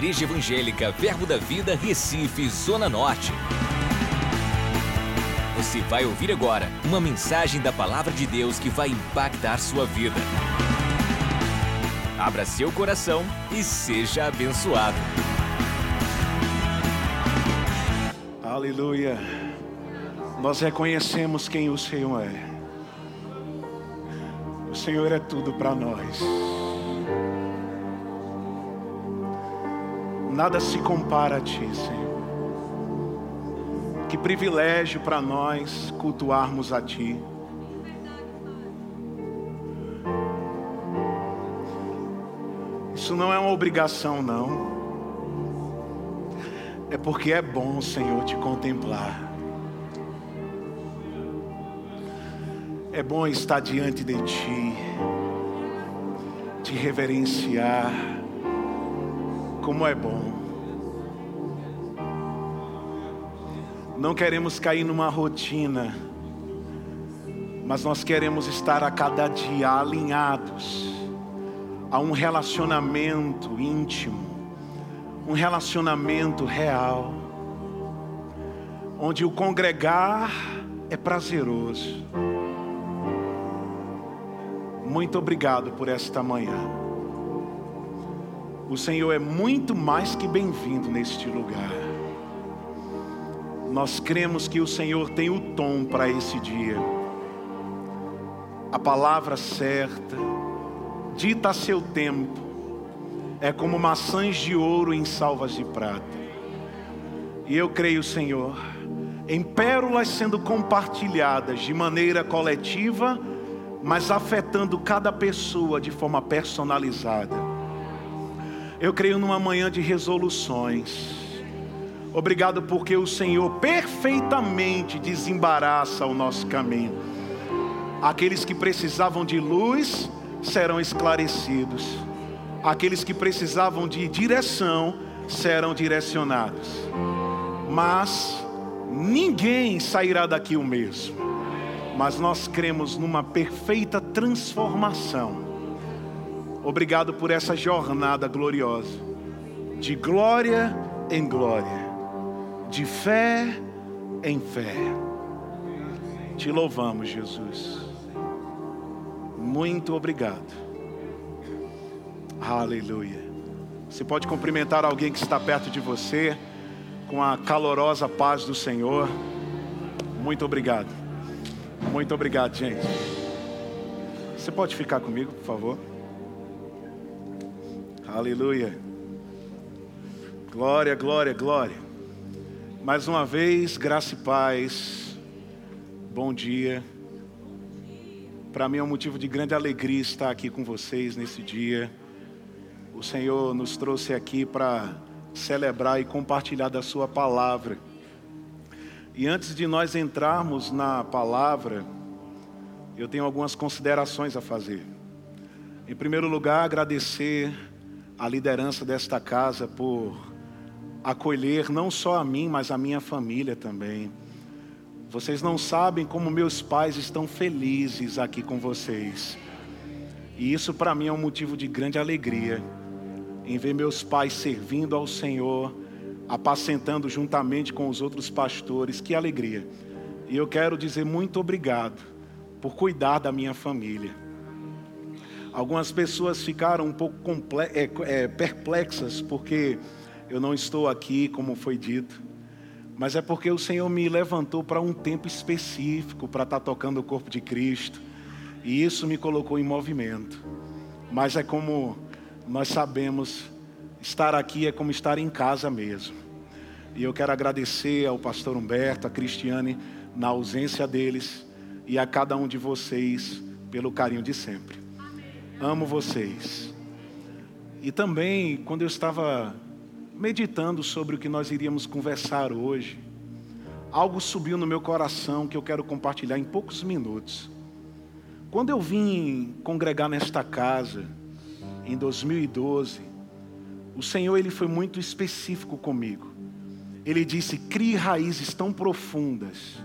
Igreja Evangélica Verbo da Vida, Recife, Zona Norte. Você vai ouvir agora uma mensagem da Palavra de Deus que vai impactar sua vida. Abra seu coração e seja abençoado. Aleluia. Nós reconhecemos quem o Senhor é. O Senhor é tudo para nós. Nada se compara a Ti, Senhor. Que privilégio para nós cultuarmos a Ti. Isso não é uma obrigação, não. É porque é bom, Senhor, te contemplar. É bom estar diante de Ti, te reverenciar. Como é bom. Não queremos cair numa rotina, mas nós queremos estar a cada dia alinhados a um relacionamento íntimo, um relacionamento real, onde o congregar é prazeroso. Muito obrigado por esta manhã. O Senhor é muito mais que bem-vindo neste lugar. Nós cremos que o Senhor tem o tom para esse dia, a palavra certa, dita a seu tempo, é como maçãs de ouro em salvas de prata. E eu creio, Senhor, em pérolas sendo compartilhadas de maneira coletiva, mas afetando cada pessoa de forma personalizada. Eu creio numa manhã de resoluções. Obrigado porque o Senhor perfeitamente desembaraça o nosso caminho. Aqueles que precisavam de luz, serão esclarecidos. Aqueles que precisavam de direção serão direcionados. Mas ninguém sairá daqui o mesmo. Mas nós cremos numa perfeita transformação. Obrigado por essa jornada gloriosa, de glória em glória, de fé em fé. Te louvamos, Jesus. Muito obrigado. Aleluia. Você pode cumprimentar alguém que está perto de você com a calorosa paz do Senhor. Muito obrigado. Muito obrigado, gente. Você pode ficar comigo, por favor? Aleluia. Glória, glória, glória. Mais uma vez, graça e paz. Bom dia. Para mim é um motivo de grande alegria estar aqui com vocês nesse dia. O Senhor nos trouxe aqui para celebrar e compartilhar da Sua palavra. E antes de nós entrarmos na palavra, eu tenho algumas considerações a fazer. Em primeiro lugar, agradecer a liderança desta casa por acolher não só a mim, mas a minha família também. Vocês não sabem como meus pais estão felizes aqui com vocês. E isso para mim é um motivo de grande alegria em ver meus pais servindo ao Senhor, apacentando juntamente com os outros pastores. Que alegria. E eu quero dizer muito obrigado por cuidar da minha família. Algumas pessoas ficaram um pouco é, é, perplexas porque eu não estou aqui, como foi dito mas é porque o Senhor me levantou para um tempo específico para estar tá tocando o corpo de Cristo, e isso me colocou em movimento. Mas é como nós sabemos, estar aqui é como estar em casa mesmo. E eu quero agradecer ao pastor Humberto, a Cristiane, na ausência deles, e a cada um de vocês pelo carinho de sempre. Amo vocês. E também, quando eu estava meditando sobre o que nós iríamos conversar hoje, algo subiu no meu coração que eu quero compartilhar em poucos minutos. Quando eu vim congregar nesta casa, em 2012, o Senhor ele foi muito específico comigo. Ele disse: crie raízes tão profundas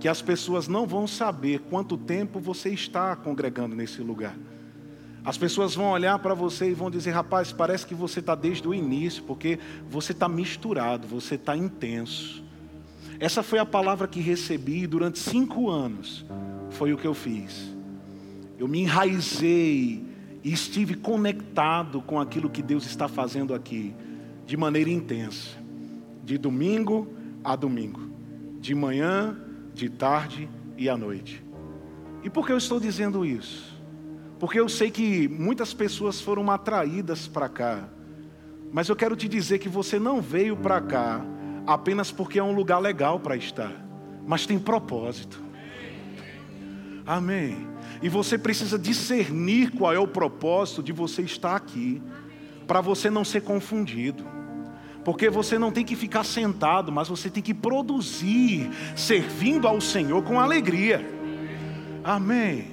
que as pessoas não vão saber quanto tempo você está congregando nesse lugar. As pessoas vão olhar para você e vão dizer: rapaz, parece que você está desde o início, porque você está misturado, você está intenso. Essa foi a palavra que recebi durante cinco anos. Foi o que eu fiz. Eu me enraizei e estive conectado com aquilo que Deus está fazendo aqui, de maneira intensa, de domingo a domingo, de manhã, de tarde e à noite. E por que eu estou dizendo isso? Porque eu sei que muitas pessoas foram atraídas para cá, mas eu quero te dizer que você não veio para cá apenas porque é um lugar legal para estar, mas tem propósito. Amém. E você precisa discernir qual é o propósito de você estar aqui, para você não ser confundido. Porque você não tem que ficar sentado, mas você tem que produzir, servindo ao Senhor com alegria. Amém.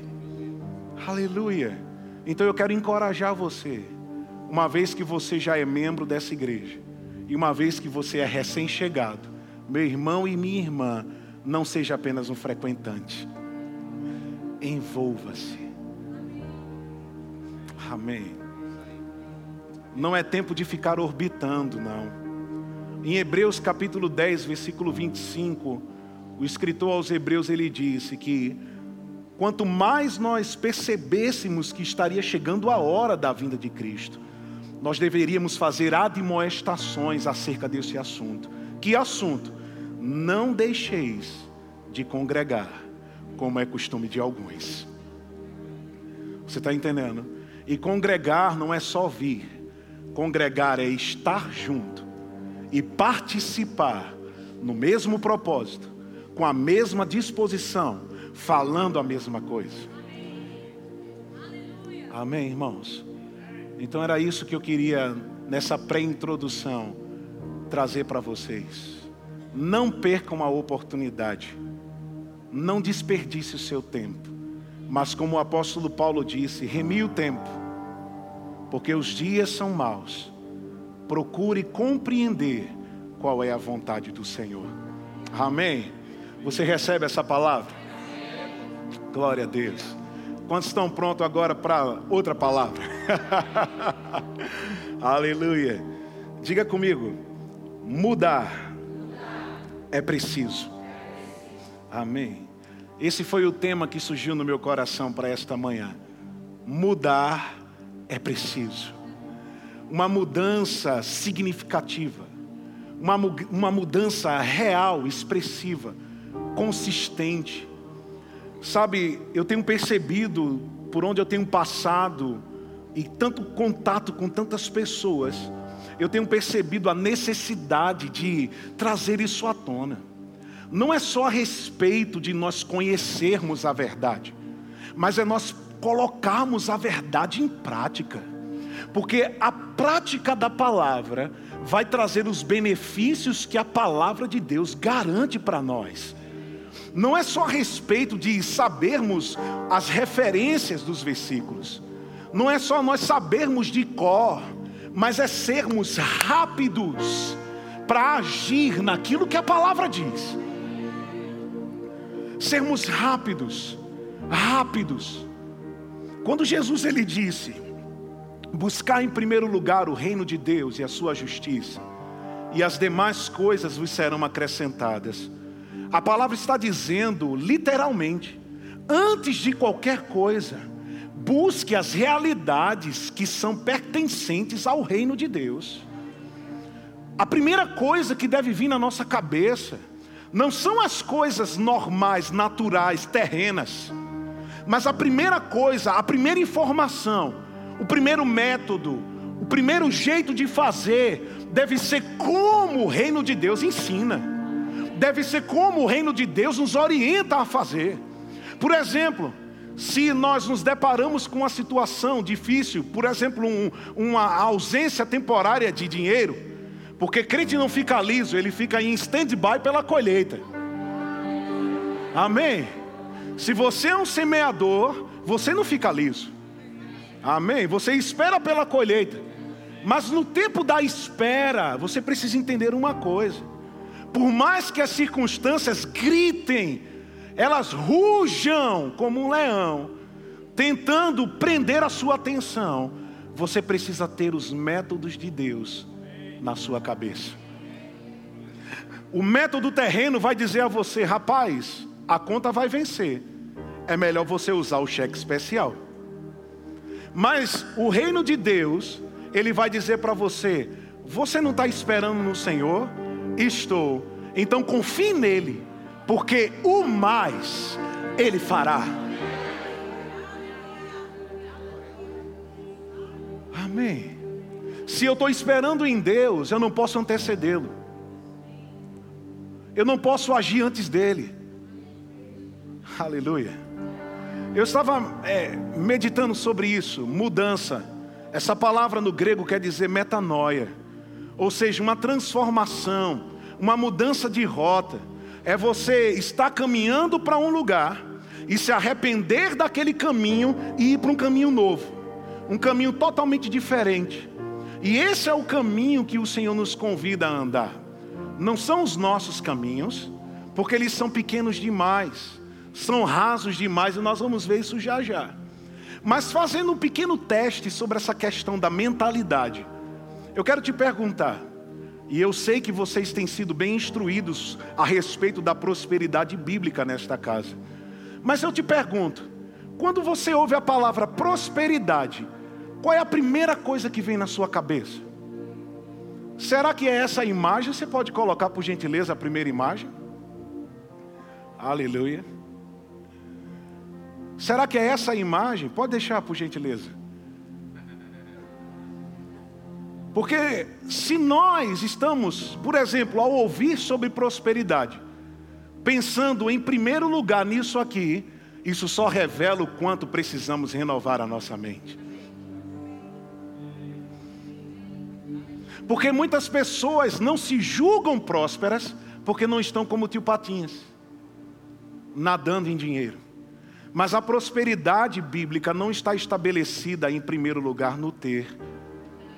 Aleluia. Então eu quero encorajar você, uma vez que você já é membro dessa igreja, e uma vez que você é recém-chegado, meu irmão e minha irmã, não seja apenas um frequentante, envolva-se. Amém. Não é tempo de ficar orbitando, não. Em Hebreus capítulo 10, versículo 25, o escritor aos Hebreus ele disse que quanto mais nós percebêssemos que estaria chegando a hora da vinda de Cristo, nós deveríamos fazer admoestações acerca desse assunto. Que assunto? Não deixeis de congregar como é costume de alguns. Você está entendendo? E congregar não é só vir, congregar é estar junto e participar no mesmo propósito, com a mesma disposição, falando a mesma coisa. Amém, irmãos? Então era isso que eu queria, nessa pré-introdução, trazer para vocês. Não percam a oportunidade não desperdice o seu tempo, mas como o apóstolo Paulo disse, remie o tempo, porque os dias são maus. Procure compreender qual é a vontade do Senhor. Amém. Você recebe essa palavra? Glória a Deus. Quantos estão prontos agora para outra palavra? Aleluia. Diga comigo: mudar é preciso. Amém. Esse foi o tema que surgiu no meu coração para esta manhã. Mudar é preciso. Uma mudança significativa. Uma, uma mudança real, expressiva, consistente. Sabe, eu tenho percebido por onde eu tenho passado e tanto contato com tantas pessoas, eu tenho percebido a necessidade de trazer isso à tona não é só a respeito de nós conhecermos a verdade, mas é nós colocarmos a verdade em prática, porque a prática da palavra vai trazer os benefícios que a palavra de Deus garante para nós. Não é só a respeito de sabermos as referências dos versículos, não é só nós sabermos de cor, mas é sermos rápidos para agir naquilo que a palavra diz sermos rápidos, rápidos. Quando Jesus ele disse: buscar em primeiro lugar o reino de Deus e a sua justiça, e as demais coisas vos serão acrescentadas. A palavra está dizendo, literalmente, antes de qualquer coisa, busque as realidades que são pertencentes ao reino de Deus. A primeira coisa que deve vir na nossa cabeça não são as coisas normais, naturais, terrenas, mas a primeira coisa, a primeira informação, o primeiro método, o primeiro jeito de fazer, deve ser como o reino de Deus ensina, deve ser como o reino de Deus nos orienta a fazer. Por exemplo, se nós nos deparamos com uma situação difícil, por exemplo, um, uma ausência temporária de dinheiro, porque crente não fica liso, ele fica em stand-by pela colheita. Amém? Se você é um semeador, você não fica liso. Amém? Você espera pela colheita. Mas no tempo da espera, você precisa entender uma coisa: por mais que as circunstâncias gritem, elas rujam como um leão, tentando prender a sua atenção, você precisa ter os métodos de Deus na sua cabeça. O método terreno vai dizer a você, rapaz, a conta vai vencer. É melhor você usar o cheque especial. Mas o reino de Deus, ele vai dizer para você: você não está esperando no Senhor? Estou. Então confie nele, porque o mais ele fará. Amém. Se eu estou esperando em Deus, eu não posso antecedê-lo. Eu não posso agir antes dele. Aleluia. Eu estava é, meditando sobre isso, mudança. Essa palavra no grego quer dizer metanoia, ou seja, uma transformação, uma mudança de rota. É você estar caminhando para um lugar e se arrepender daquele caminho e ir para um caminho novo, um caminho totalmente diferente. E esse é o caminho que o Senhor nos convida a andar não são os nossos caminhos, porque eles são pequenos demais, são rasos demais, e nós vamos ver isso já já. Mas fazendo um pequeno teste sobre essa questão da mentalidade, eu quero te perguntar, e eu sei que vocês têm sido bem instruídos a respeito da prosperidade bíblica nesta casa, mas eu te pergunto, quando você ouve a palavra prosperidade, qual é a primeira coisa que vem na sua cabeça? Será que é essa imagem? Você pode colocar, por gentileza, a primeira imagem? Aleluia. Será que é essa imagem? Pode deixar, por gentileza. Porque se nós estamos, por exemplo, ao ouvir sobre prosperidade, pensando em primeiro lugar nisso aqui, isso só revela o quanto precisamos renovar a nossa mente. Porque muitas pessoas não se julgam prósperas porque não estão como tio Patinhas, nadando em dinheiro. Mas a prosperidade bíblica não está estabelecida em primeiro lugar no ter,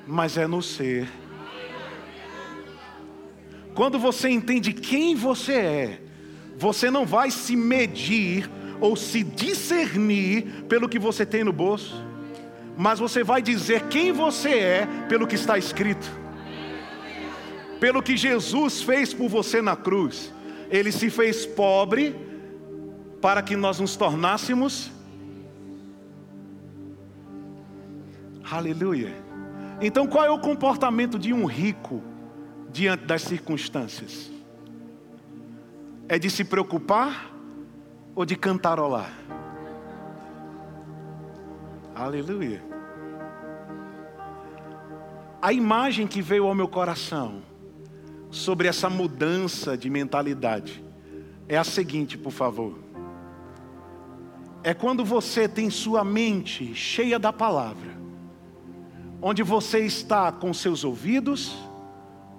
mas é no ser. Quando você entende quem você é, você não vai se medir ou se discernir pelo que você tem no bolso, mas você vai dizer quem você é pelo que está escrito pelo que Jesus fez por você na cruz. Ele se fez pobre para que nós nos tornássemos. Aleluia. Então, qual é o comportamento de um rico diante das circunstâncias? É de se preocupar ou de cantarolar? Aleluia. A imagem que veio ao meu coração sobre essa mudança de mentalidade é a seguinte, por favor. É quando você tem sua mente cheia da palavra, onde você está com seus ouvidos,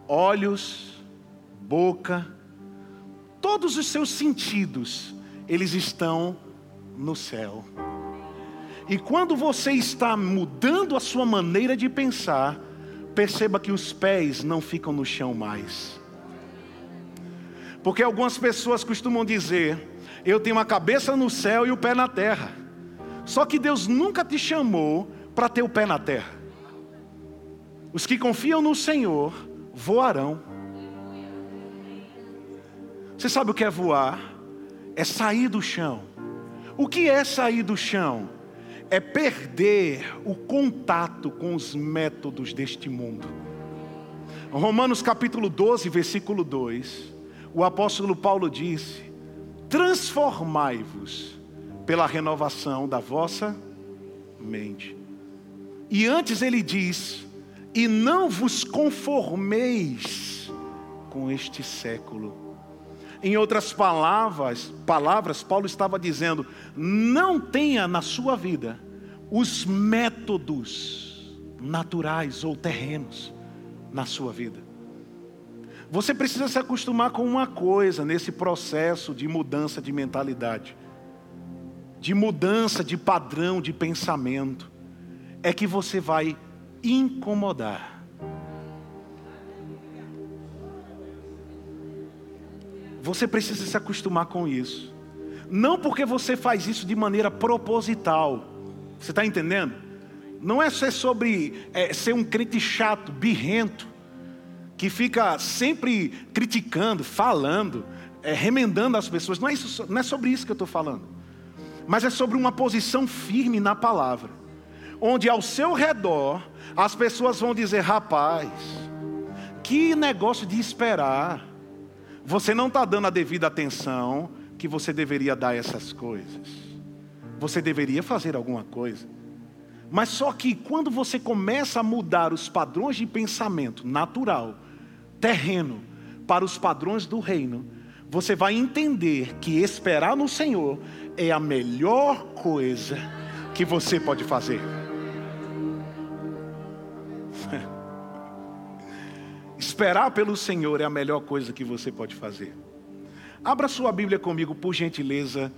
olhos, boca, todos os seus sentidos, eles estão no céu. E quando você está mudando a sua maneira de pensar, perceba que os pés não ficam no chão mais. Porque algumas pessoas costumam dizer: eu tenho a cabeça no céu e o pé na terra. Só que Deus nunca te chamou para ter o pé na terra. Os que confiam no Senhor voarão. Você sabe o que é voar? É sair do chão. O que é sair do chão? é perder o contato com os métodos deste mundo. Romanos capítulo 12, versículo 2, o apóstolo Paulo disse: Transformai-vos pela renovação da vossa mente. E antes ele diz: E não vos conformeis com este século em outras palavras, palavras, Paulo estava dizendo: não tenha na sua vida os métodos naturais ou terrenos na sua vida. Você precisa se acostumar com uma coisa nesse processo de mudança de mentalidade, de mudança de padrão de pensamento, é que você vai incomodar Você precisa se acostumar com isso. Não porque você faz isso de maneira proposital, Você está entendendo? Não é ser sobre é, ser um crente chato, birrento, que fica sempre criticando, falando, é, remendando as pessoas. Não é, isso, não é sobre isso que eu estou falando. Mas é sobre uma posição firme na palavra. Onde ao seu redor as pessoas vão dizer: rapaz, que negócio de esperar. Você não está dando a devida atenção que você deveria dar a essas coisas. Você deveria fazer alguma coisa. Mas só que quando você começa a mudar os padrões de pensamento natural, terreno, para os padrões do reino, você vai entender que esperar no Senhor é a melhor coisa que você pode fazer. Esperar pelo Senhor é a melhor coisa que você pode fazer. Abra sua Bíblia comigo, por gentileza,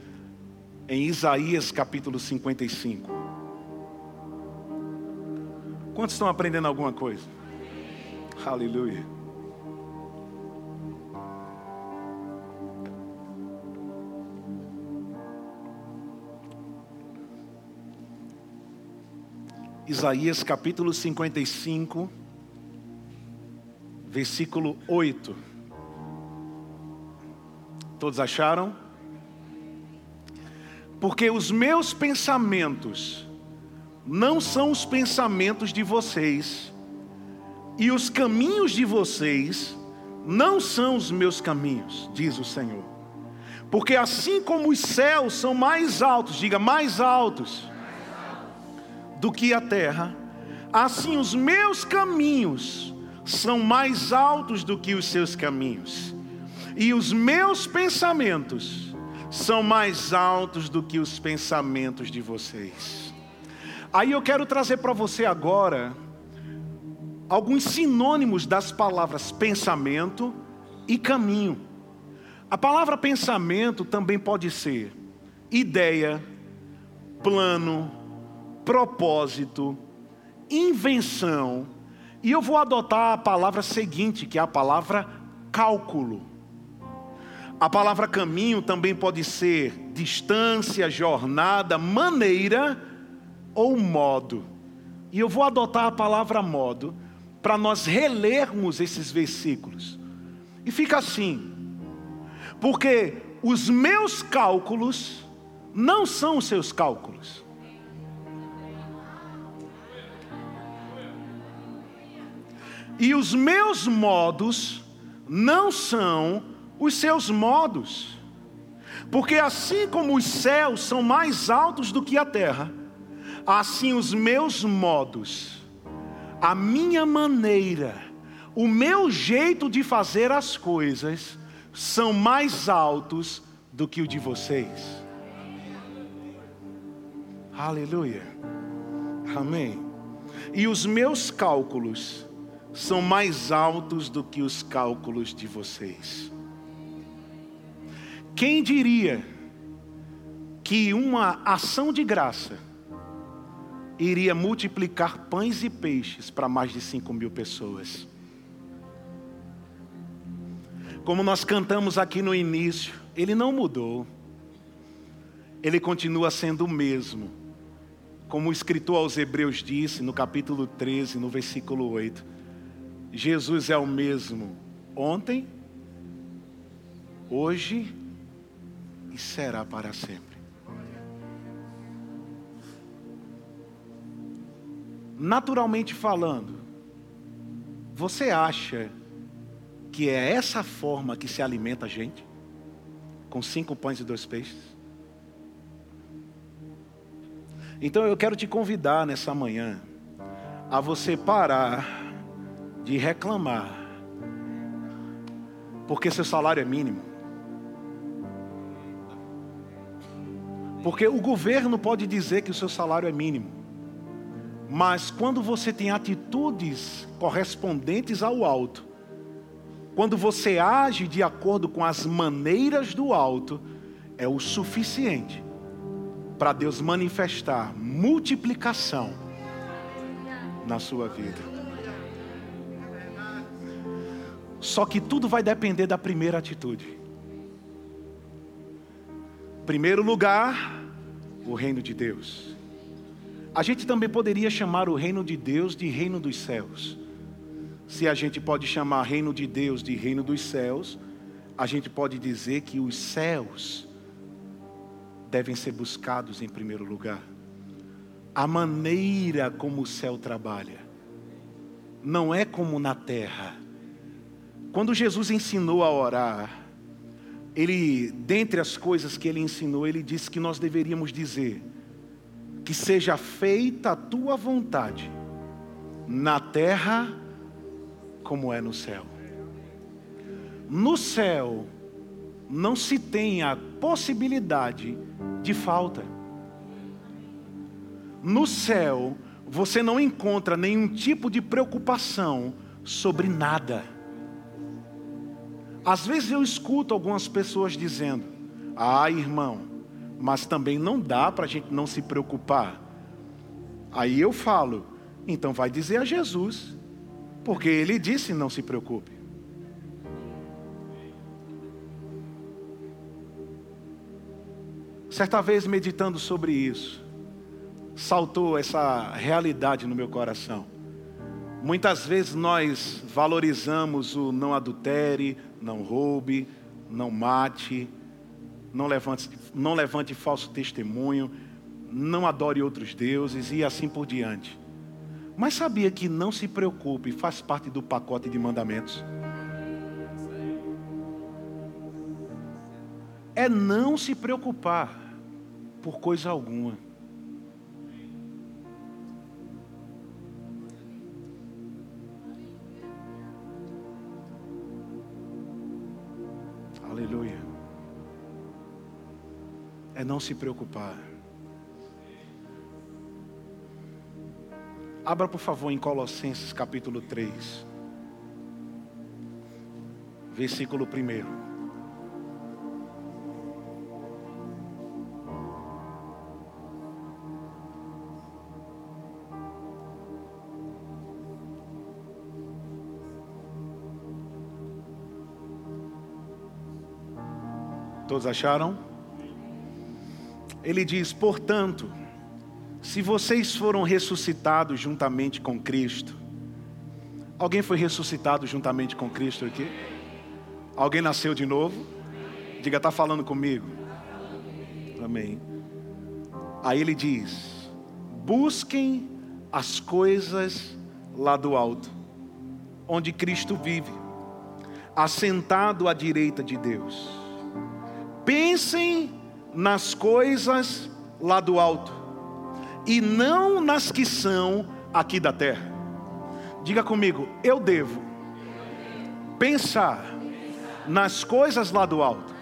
em Isaías capítulo 55. Quantos estão aprendendo alguma coisa? Aleluia. Isaías capítulo 55, versículo 8. Todos acharam? Porque os meus pensamentos não são os pensamentos de vocês, e os caminhos de vocês não são os meus caminhos, diz o Senhor. Porque assim como os céus são mais altos, diga mais altos, do que a terra, assim os meus caminhos são mais altos do que os seus caminhos, e os meus pensamentos são mais altos do que os pensamentos de vocês. Aí eu quero trazer para você agora alguns sinônimos das palavras pensamento e caminho. A palavra pensamento também pode ser ideia, plano, propósito, invenção, e eu vou adotar a palavra seguinte, que é a palavra cálculo. A palavra caminho também pode ser distância, jornada, maneira ou modo. E eu vou adotar a palavra modo para nós relermos esses versículos. E fica assim: porque os meus cálculos não são os seus cálculos. E os meus modos não são os seus modos. Porque assim como os céus são mais altos do que a terra, assim os meus modos, a minha maneira, o meu jeito de fazer as coisas são mais altos do que o de vocês. Aleluia. Amém. E os meus cálculos são mais altos do que os cálculos de vocês. Quem diria que uma ação de graça iria multiplicar pães e peixes para mais de 5 mil pessoas? Como nós cantamos aqui no início, ele não mudou, ele continua sendo o mesmo. Como o escritor aos Hebreus disse no capítulo 13, no versículo 8: Jesus é o mesmo ontem, hoje e será para sempre. Naturalmente falando, você acha que é essa forma que se alimenta a gente? Com cinco pães e dois peixes? Então eu quero te convidar nessa manhã a você parar de reclamar, porque seu salário é mínimo. Porque o governo pode dizer que o seu salário é mínimo. Mas quando você tem atitudes correspondentes ao alto, quando você age de acordo com as maneiras do alto, é o suficiente para Deus manifestar multiplicação na sua vida. Só que tudo vai depender da primeira atitude. Primeiro lugar, o reino de Deus. A gente também poderia chamar o reino de Deus de reino dos céus. Se a gente pode chamar reino de Deus de reino dos céus, a gente pode dizer que os céus devem ser buscados em primeiro lugar. A maneira como o céu trabalha não é como na terra. Quando Jesus ensinou a orar, ele, dentre as coisas que ele ensinou, ele disse que nós deveríamos dizer: que seja feita a tua vontade, na terra como é no céu. No céu, não se tem a possibilidade de falta. No céu, você não encontra nenhum tipo de preocupação sobre nada. Às vezes eu escuto algumas pessoas dizendo: Ah, irmão, mas também não dá para a gente não se preocupar. Aí eu falo: Então vai dizer a Jesus, porque ele disse: Não se preocupe. Certa vez meditando sobre isso, saltou essa realidade no meu coração. Muitas vezes nós valorizamos o não adultere, não roube, não mate, não levante, não levante falso testemunho, não adore outros deuses e assim por diante. Mas sabia que não se preocupe faz parte do pacote de mandamentos? É não se preocupar por coisa alguma. É não se preocupar. Abra, por favor, em Colossenses capítulo 3, versículo 1. Todos acharam? Ele diz: portanto, se vocês foram ressuscitados juntamente com Cristo, alguém foi ressuscitado juntamente com Cristo aqui? Alguém nasceu de novo? Diga, está falando comigo? Amém. Aí ele diz: busquem as coisas lá do alto, onde Cristo vive, assentado à direita de Deus. Pensem nas coisas lá do alto e não nas que são aqui da terra. Diga comigo, eu devo pensar nas coisas lá do alto,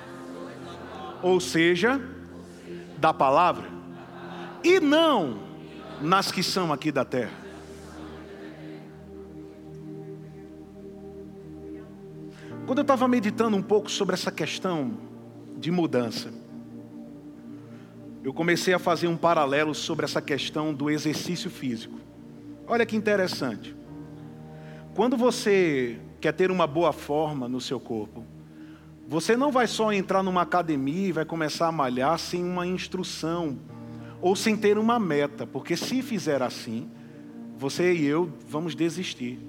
ou seja, da palavra, e não nas que são aqui da terra. Quando eu estava meditando um pouco sobre essa questão de mudança. Eu comecei a fazer um paralelo sobre essa questão do exercício físico. Olha que interessante. Quando você quer ter uma boa forma no seu corpo, você não vai só entrar numa academia e vai começar a malhar sem uma instrução ou sem ter uma meta, porque se fizer assim, você e eu vamos desistir.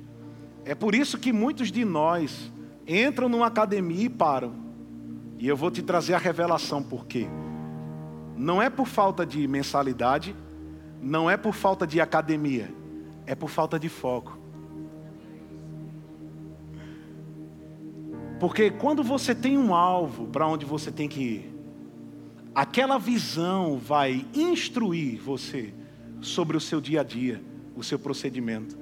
É por isso que muitos de nós entram numa academia e param. E eu vou te trazer a revelação por quê. Não é por falta de mensalidade, não é por falta de academia, é por falta de foco. Porque quando você tem um alvo para onde você tem que ir, aquela visão vai instruir você sobre o seu dia a dia, o seu procedimento.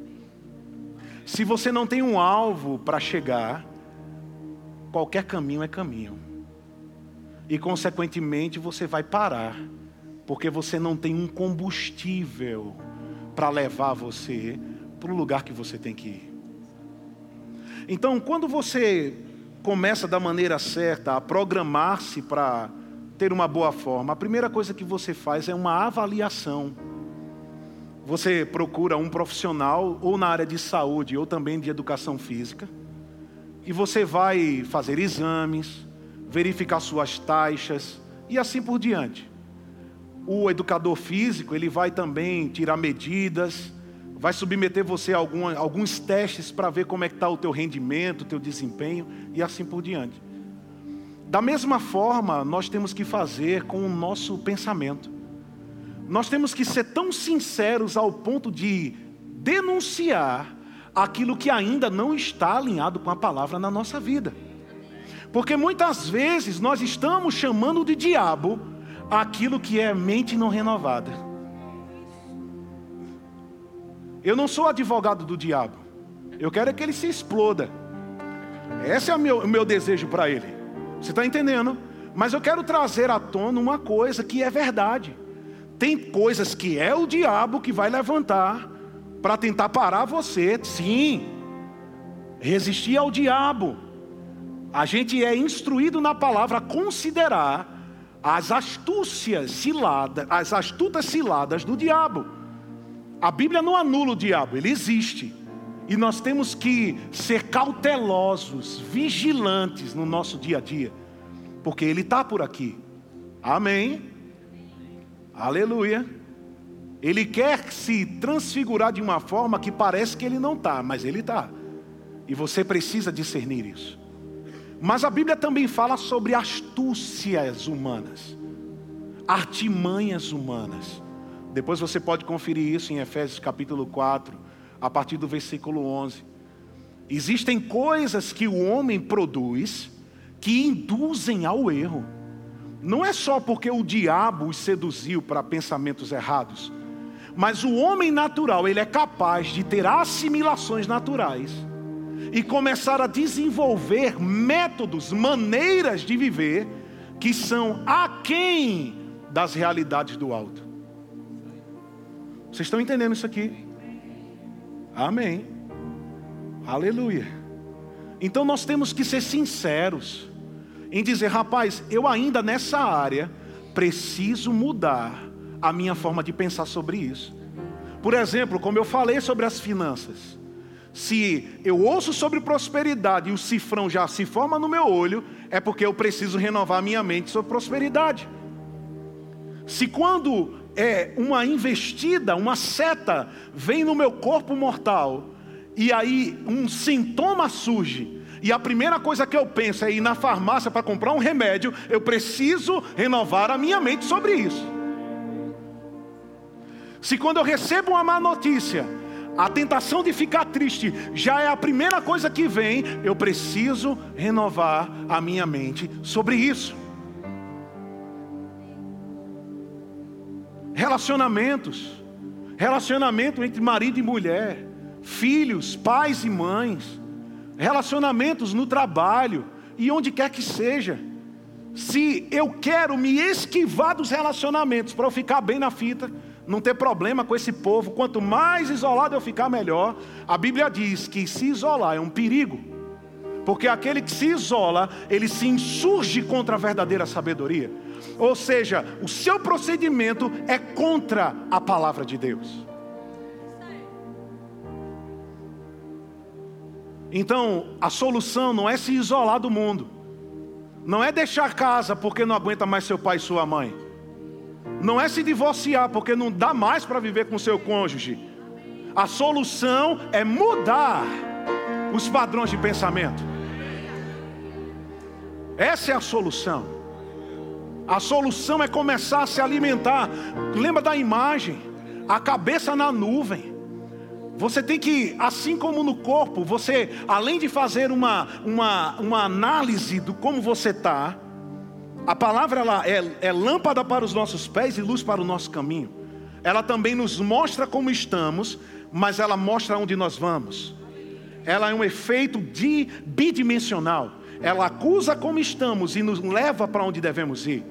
Se você não tem um alvo para chegar, qualquer caminho é caminho e, consequentemente, você vai parar, porque você não tem um combustível para levar você para o lugar que você tem que ir. Então, quando você começa da maneira certa a programar-se para ter uma boa forma, a primeira coisa que você faz é uma avaliação. Você procura um profissional, ou na área de saúde, ou também de educação física, e você vai fazer exames, verificar suas taxas e assim por diante. o educador físico, ele vai também tirar medidas, vai submeter você a algum, alguns testes para ver como é que está o teu rendimento, o teu desempenho e assim por diante. Da mesma forma, nós temos que fazer com o nosso pensamento. Nós temos que ser tão sinceros ao ponto de denunciar aquilo que ainda não está alinhado com a palavra na nossa vida. Porque muitas vezes nós estamos chamando de diabo aquilo que é mente não renovada. Eu não sou advogado do diabo. Eu quero é que ele se exploda. Esse é o meu, o meu desejo para ele. Você está entendendo? Mas eu quero trazer à tona uma coisa que é verdade. Tem coisas que é o diabo que vai levantar para tentar parar você. Sim. Resistir ao diabo a gente é instruído na palavra a considerar as astúcias ciladas, as astutas ciladas do diabo. A Bíblia não anula o diabo, ele existe. E nós temos que ser cautelosos, vigilantes no nosso dia a dia, porque ele está por aqui. Amém. Aleluia. Ele quer se transfigurar de uma forma que parece que ele não está, mas ele está. E você precisa discernir isso. Mas a Bíblia também fala sobre astúcias humanas, artimanhas humanas. Depois você pode conferir isso em Efésios capítulo 4, a partir do versículo 11. Existem coisas que o homem produz que induzem ao erro. Não é só porque o diabo os seduziu para pensamentos errados, mas o homem natural, ele é capaz de ter assimilações naturais e começar a desenvolver métodos, maneiras de viver que são aquém das realidades do alto. Vocês estão entendendo isso aqui? Amém. Aleluia. Então nós temos que ser sinceros em dizer, rapaz, eu ainda nessa área preciso mudar a minha forma de pensar sobre isso. Por exemplo, como eu falei sobre as finanças, se eu ouço sobre prosperidade e o cifrão já se forma no meu olho, é porque eu preciso renovar minha mente sobre prosperidade. Se quando é uma investida, uma seta vem no meu corpo mortal e aí um sintoma surge, e a primeira coisa que eu penso é ir na farmácia para comprar um remédio, eu preciso renovar a minha mente sobre isso. Se quando eu recebo uma má notícia, a tentação de ficar triste já é a primeira coisa que vem. Eu preciso renovar a minha mente sobre isso. Relacionamentos, relacionamento entre marido e mulher, filhos, pais e mães, relacionamentos no trabalho e onde quer que seja. Se eu quero me esquivar dos relacionamentos para eu ficar bem na fita, não ter problema com esse povo. Quanto mais isolado eu ficar, melhor. A Bíblia diz que se isolar é um perigo, porque aquele que se isola, ele se insurge contra a verdadeira sabedoria. Ou seja, o seu procedimento é contra a palavra de Deus. Então, a solução não é se isolar do mundo, não é deixar casa porque não aguenta mais seu pai e sua mãe não é se divorciar, porque não dá mais para viver com seu cônjuge. A solução é mudar os padrões de pensamento. Essa é a solução. A solução é começar a se alimentar. Lembra da imagem? A cabeça na nuvem. Você tem que, assim como no corpo, você, além de fazer uma, uma, uma análise do como você está, a palavra ela é, é lâmpada para os nossos pés e luz para o nosso caminho. Ela também nos mostra como estamos, mas ela mostra onde nós vamos. Ela é um efeito de, bidimensional. Ela acusa como estamos e nos leva para onde devemos ir.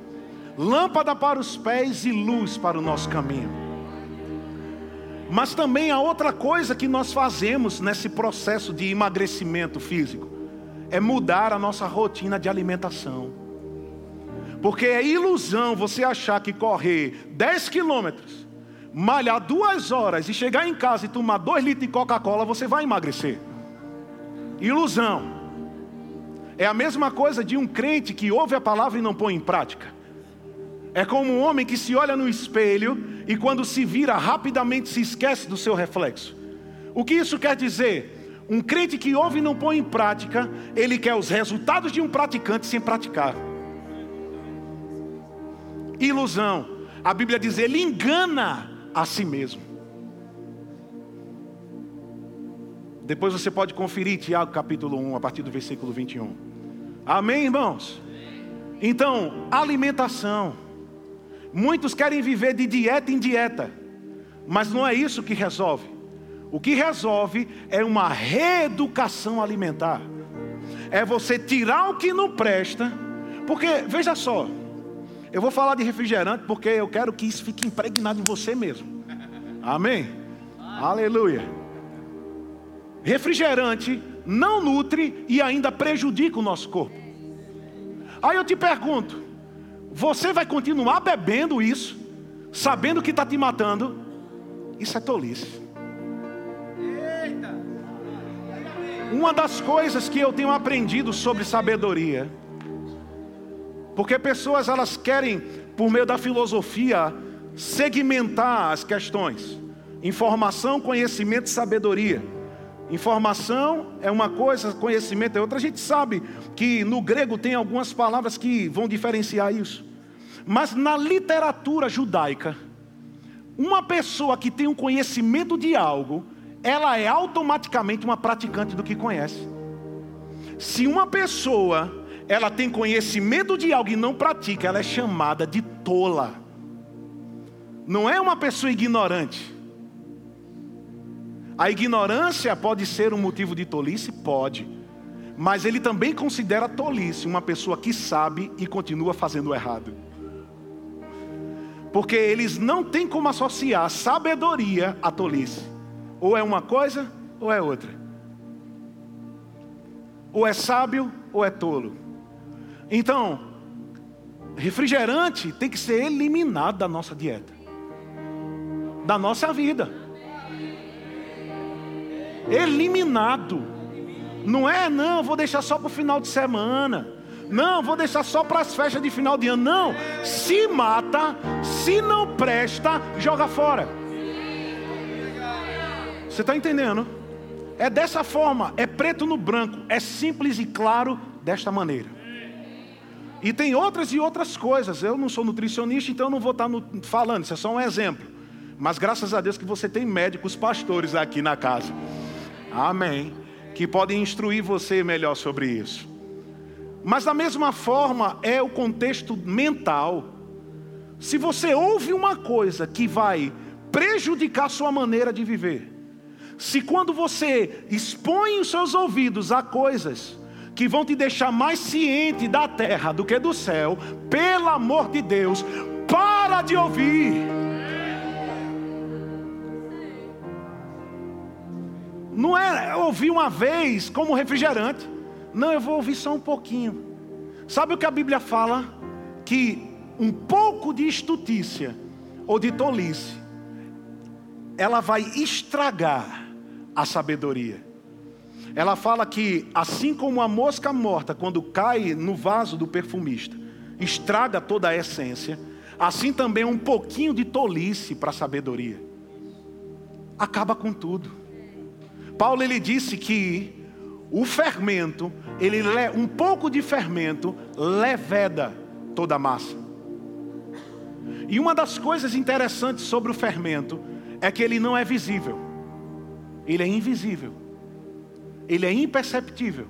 Lâmpada para os pés e luz para o nosso caminho. Mas também há outra coisa que nós fazemos nesse processo de emagrecimento físico: é mudar a nossa rotina de alimentação. Porque é ilusão você achar que correr 10 quilômetros, malhar duas horas e chegar em casa e tomar dois litros de Coca-Cola, você vai emagrecer. Ilusão. É a mesma coisa de um crente que ouve a palavra e não põe em prática. É como um homem que se olha no espelho e quando se vira rapidamente se esquece do seu reflexo. O que isso quer dizer? Um crente que ouve e não põe em prática, ele quer os resultados de um praticante sem praticar. Ilusão. A Bíblia diz: ele engana a si mesmo. Depois você pode conferir Tiago capítulo 1, a partir do versículo 21. Amém, irmãos? Então, alimentação. Muitos querem viver de dieta em dieta, mas não é isso que resolve. O que resolve é uma reeducação alimentar. É você tirar o que não presta, porque veja só, eu vou falar de refrigerante porque eu quero que isso fique impregnado em você mesmo. Amém? Aleluia. Refrigerante não nutre e ainda prejudica o nosso corpo. Aí eu te pergunto: você vai continuar bebendo isso, sabendo que está te matando? Isso é tolice. Uma das coisas que eu tenho aprendido sobre sabedoria, porque pessoas elas querem, por meio da filosofia, segmentar as questões: informação, conhecimento e sabedoria. Informação é uma coisa, conhecimento é outra. A gente sabe que no grego tem algumas palavras que vão diferenciar isso. Mas na literatura judaica, uma pessoa que tem um conhecimento de algo, ela é automaticamente uma praticante do que conhece. Se uma pessoa ela tem conhecimento de algo e não pratica, ela é chamada de tola. Não é uma pessoa ignorante. A ignorância pode ser um motivo de tolice? Pode. Mas ele também considera tolice uma pessoa que sabe e continua fazendo errado. Porque eles não têm como associar sabedoria à tolice. Ou é uma coisa ou é outra. Ou é sábio ou é tolo. Então, refrigerante tem que ser eliminado da nossa dieta, da nossa vida eliminado. Não é, não, vou deixar só para o final de semana. Não, vou deixar só para as festas de final de ano. Não, se mata, se não presta, joga fora. Você está entendendo? É dessa forma, é preto no branco, é simples e claro desta maneira. E tem outras e outras coisas. Eu não sou nutricionista, então eu não vou estar no, falando, isso é só um exemplo. Mas graças a Deus que você tem médicos, pastores aqui na casa. Amém. Que podem instruir você melhor sobre isso. Mas da mesma forma é o contexto mental. Se você ouve uma coisa que vai prejudicar sua maneira de viver, se quando você expõe os seus ouvidos a coisas que vão te deixar mais ciente da terra do que do céu, pelo amor de Deus, para de ouvir. Não é ouvir uma vez como refrigerante. Não, eu vou ouvir só um pouquinho. Sabe o que a Bíblia fala? Que um pouco de estutícia ou de tolice, ela vai estragar a sabedoria. Ela fala que, assim como a mosca morta, quando cai no vaso do perfumista, estraga toda a essência, assim também um pouquinho de tolice para a sabedoria. Acaba com tudo. Paulo ele disse que o fermento, ele um pouco de fermento leveda toda a massa. E uma das coisas interessantes sobre o fermento é que ele não é visível. Ele é invisível. Ele é imperceptível.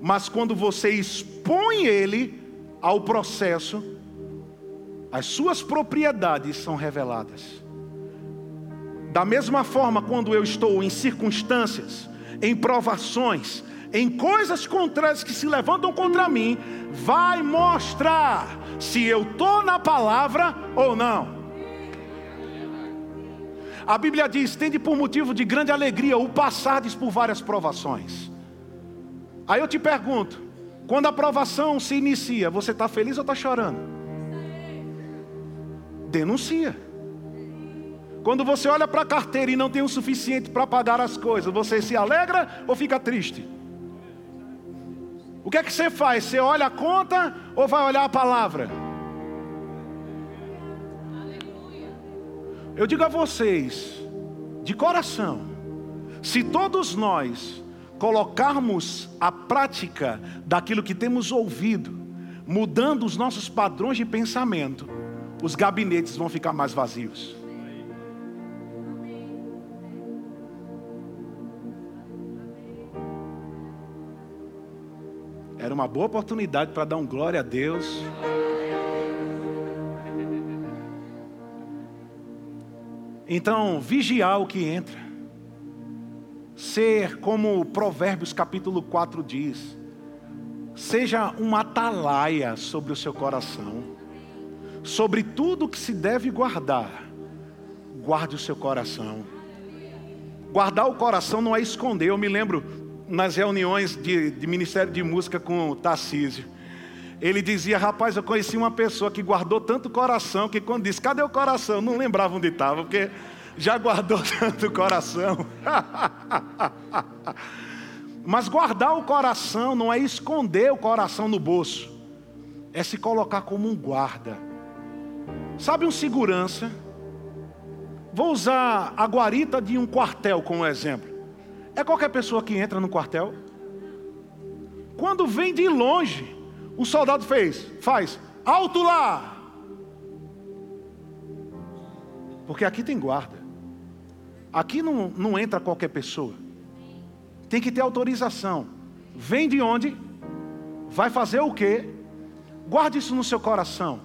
Mas quando você expõe ele ao processo, as suas propriedades são reveladas. Da mesma forma, quando eu estou em circunstâncias, em provações, em coisas contrárias que se levantam contra mim, vai mostrar se eu estou na palavra ou não. A Bíblia diz: tende por motivo de grande alegria o passardes por várias provações. Aí eu te pergunto: quando a provação se inicia, você está feliz ou está chorando? Denuncia. Quando você olha para a carteira e não tem o suficiente para pagar as coisas, você se alegra ou fica triste? O que é que você faz? Você olha a conta ou vai olhar a palavra? Eu digo a vocês, de coração, se todos nós colocarmos a prática daquilo que temos ouvido, mudando os nossos padrões de pensamento, os gabinetes vão ficar mais vazios. Era uma boa oportunidade para dar um glória a Deus. Então, vigiar o que entra. Ser como Provérbios capítulo 4 diz. Seja uma atalaia sobre o seu coração. Sobre tudo que se deve guardar. Guarde o seu coração. Guardar o coração não é esconder. Eu me lembro nas reuniões de, de Ministério de Música com o Tarcísio. Ele dizia, rapaz, eu conheci uma pessoa que guardou tanto coração que quando disse, cadê o coração? Não lembrava onde estava, porque já guardou tanto coração. Mas guardar o coração não é esconder o coração no bolso, é se colocar como um guarda. Sabe um segurança? Vou usar a guarita de um quartel como exemplo. É qualquer pessoa que entra no quartel. Quando vem de longe, o soldado fez, faz, alto lá. Porque aqui tem guarda. Aqui não, não entra qualquer pessoa. Tem que ter autorização. Vem de onde? Vai fazer o quê? Guarde isso no seu coração.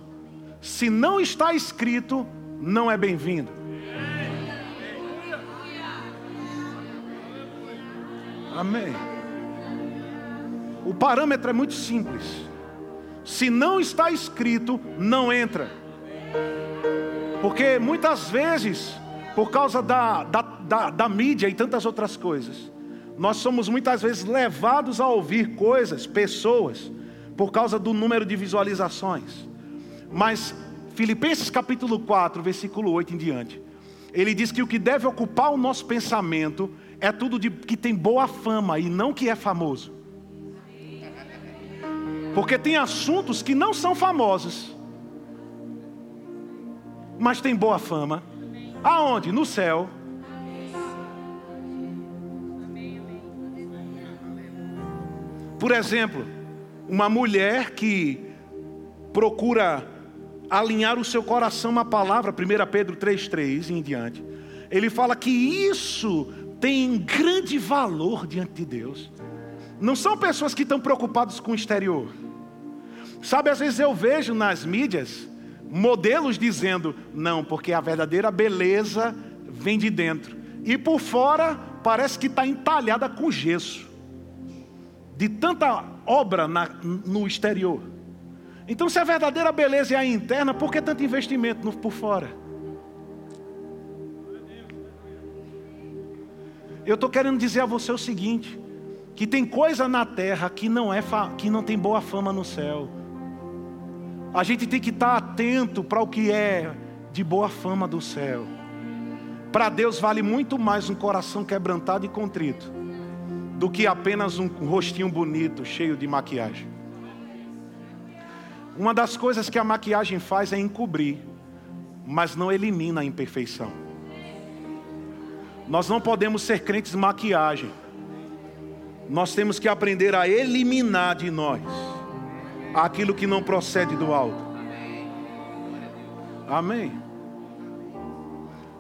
Se não está escrito, não é bem-vindo. Amém. O parâmetro é muito simples. Se não está escrito, não entra. Porque muitas vezes, por causa da, da, da, da, mídia e tantas outras coisas, nós somos muitas vezes levados a ouvir coisas, pessoas, por causa do número de visualizações. Mas Filipenses capítulo 4, versículo 8 em diante, ele diz que o que deve ocupar o nosso pensamento é tudo de, que tem boa fama e não que é famoso. Porque tem assuntos que não são famosos, mas tem boa fama. Aonde? No céu. Por exemplo, uma mulher que procura alinhar o seu coração à palavra, 1 Pedro 3,3 e em diante, ele fala que isso tem grande valor diante de Deus. Não são pessoas que estão preocupadas com o exterior. Sabe, às vezes eu vejo nas mídias modelos dizendo: não, porque a verdadeira beleza vem de dentro. E por fora parece que está entalhada com gesso. De tanta obra na, no exterior. Então, se a verdadeira beleza é a interna, por que tanto investimento no, por fora? Eu estou querendo dizer a você o seguinte: que tem coisa na terra que não, é que não tem boa fama no céu. A gente tem que estar atento para o que é de boa fama do céu. Para Deus vale muito mais um coração quebrantado e contrito do que apenas um rostinho bonito, cheio de maquiagem. Uma das coisas que a maquiagem faz é encobrir, mas não elimina a imperfeição. Nós não podemos ser crentes maquiagem. Nós temos que aprender a eliminar de nós aquilo que não procede do alto. Amém.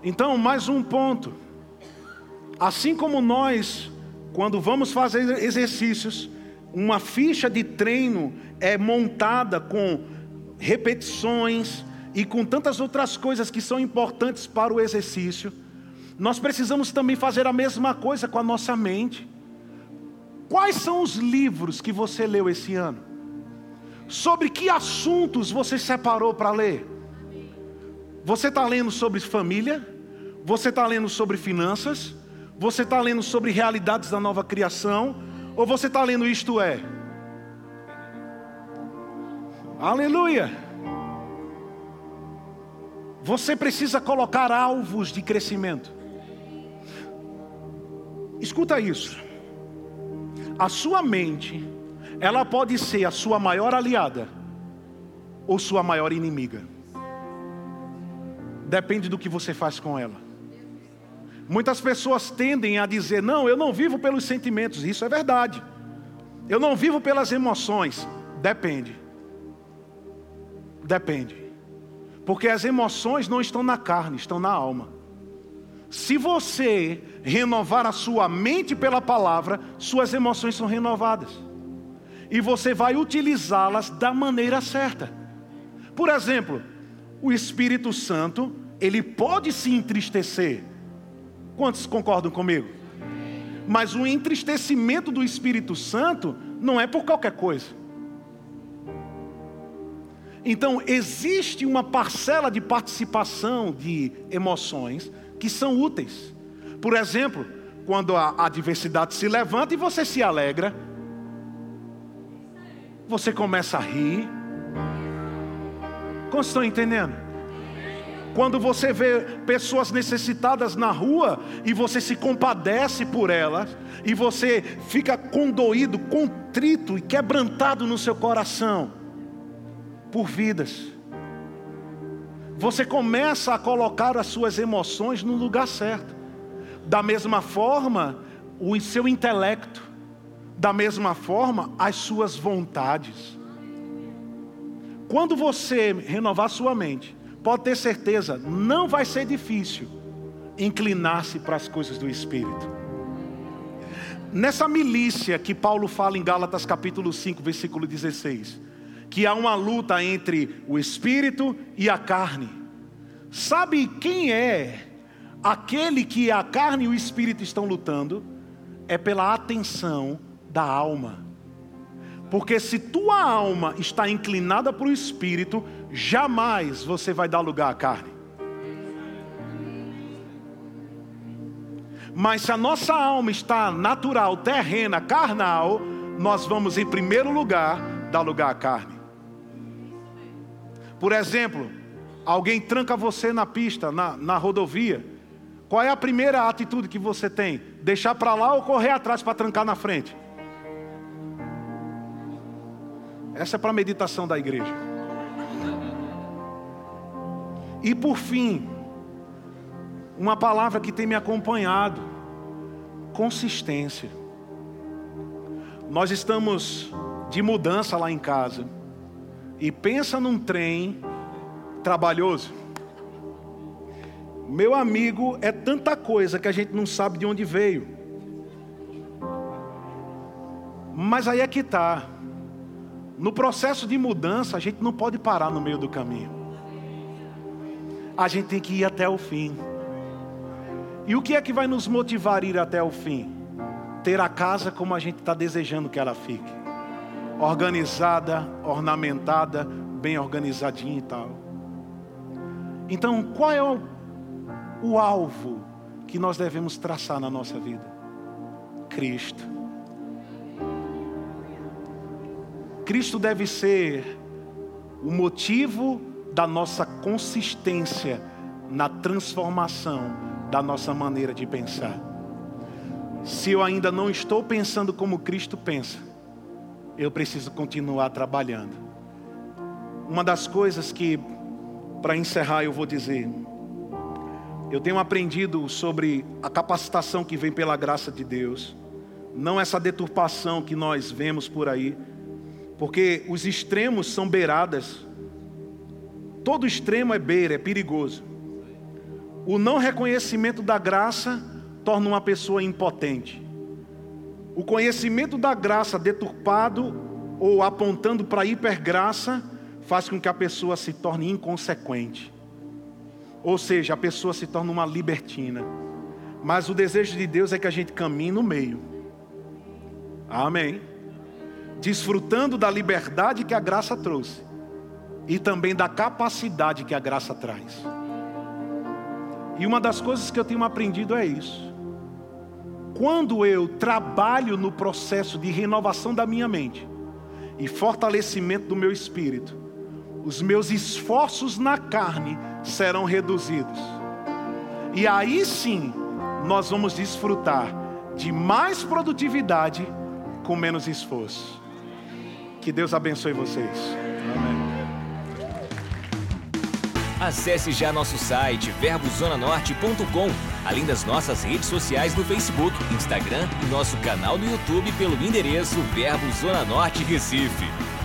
Então, mais um ponto. Assim como nós, quando vamos fazer exercícios, uma ficha de treino é montada com repetições e com tantas outras coisas que são importantes para o exercício, nós precisamos também fazer a mesma coisa com a nossa mente. Quais são os livros que você leu esse ano? Sobre que assuntos você separou para ler? Você está lendo sobre família? Você está lendo sobre finanças? Você está lendo sobre realidades da nova criação? Ou você está lendo isto é? Aleluia! Você precisa colocar alvos de crescimento. Escuta isso. A sua mente, ela pode ser a sua maior aliada ou sua maior inimiga. depende do que você faz com ela. Muitas pessoas tendem a dizer: não, eu não vivo pelos sentimentos. Isso é verdade. Eu não vivo pelas emoções. Depende. Depende. Porque as emoções não estão na carne, estão na alma. Se você renovar a sua mente pela palavra, suas emoções são renovadas. E você vai utilizá-las da maneira certa. Por exemplo, o Espírito Santo, ele pode se entristecer. Quantos concordam comigo? Mas o entristecimento do Espírito Santo não é por qualquer coisa. Então, existe uma parcela de participação de emoções que são úteis. Por exemplo, quando a adversidade se levanta e você se alegra, você começa a rir. Como estão entendendo? Quando você vê pessoas necessitadas na rua e você se compadece por elas, e você fica condoído, contrito e quebrantado no seu coração por vidas. Você começa a colocar as suas emoções no lugar certo. Da mesma forma, o seu intelecto, da mesma forma, as suas vontades. Quando você renovar sua mente, pode ter certeza, não vai ser difícil inclinar-se para as coisas do Espírito. Nessa milícia que Paulo fala em Gálatas capítulo 5, versículo 16, que há uma luta entre o Espírito e a carne. Sabe quem é aquele que a carne e o Espírito estão lutando? É pela atenção da alma. Porque se tua alma está inclinada para o espírito, jamais você vai dar lugar à carne. Mas se a nossa alma está natural, terrena, carnal, nós vamos em primeiro lugar dar lugar à carne. Por exemplo, alguém tranca você na pista, na, na rodovia. Qual é a primeira atitude que você tem? Deixar para lá ou correr atrás para trancar na frente? Essa é para a meditação da igreja. E por fim, uma palavra que tem me acompanhado: consistência. Nós estamos de mudança lá em casa. E pensa num trem trabalhoso. Meu amigo, é tanta coisa que a gente não sabe de onde veio. Mas aí é que está. No processo de mudança, a gente não pode parar no meio do caminho. A gente tem que ir até o fim. E o que é que vai nos motivar a ir até o fim? Ter a casa como a gente está desejando que ela fique. Organizada, ornamentada, bem organizadinha e tal. Então, qual é o, o alvo que nós devemos traçar na nossa vida? Cristo. Cristo deve ser o motivo da nossa consistência na transformação da nossa maneira de pensar. Se eu ainda não estou pensando como Cristo pensa, eu preciso continuar trabalhando. Uma das coisas que, para encerrar, eu vou dizer, eu tenho aprendido sobre a capacitação que vem pela graça de Deus, não essa deturpação que nós vemos por aí porque os extremos são beiradas. Todo extremo é beira, é perigoso. O não reconhecimento da graça torna uma pessoa impotente. O conhecimento da graça deturpado ou apontando para a hipergraça faz com que a pessoa se torne inconsequente. Ou seja, a pessoa se torna uma libertina. Mas o desejo de Deus é que a gente caminhe no meio. Amém desfrutando da liberdade que a graça trouxe e também da capacidade que a graça traz. E uma das coisas que eu tenho aprendido é isso. Quando eu trabalho no processo de renovação da minha mente e fortalecimento do meu espírito, os meus esforços na carne serão reduzidos. E aí sim, nós vamos desfrutar de mais produtividade com menos esforço. Que Deus abençoe vocês. Amém. Acesse já nosso site verbozonanorte.com, além das nossas redes sociais no Facebook, Instagram e nosso canal no YouTube pelo endereço Verbo Zona Norte Recife.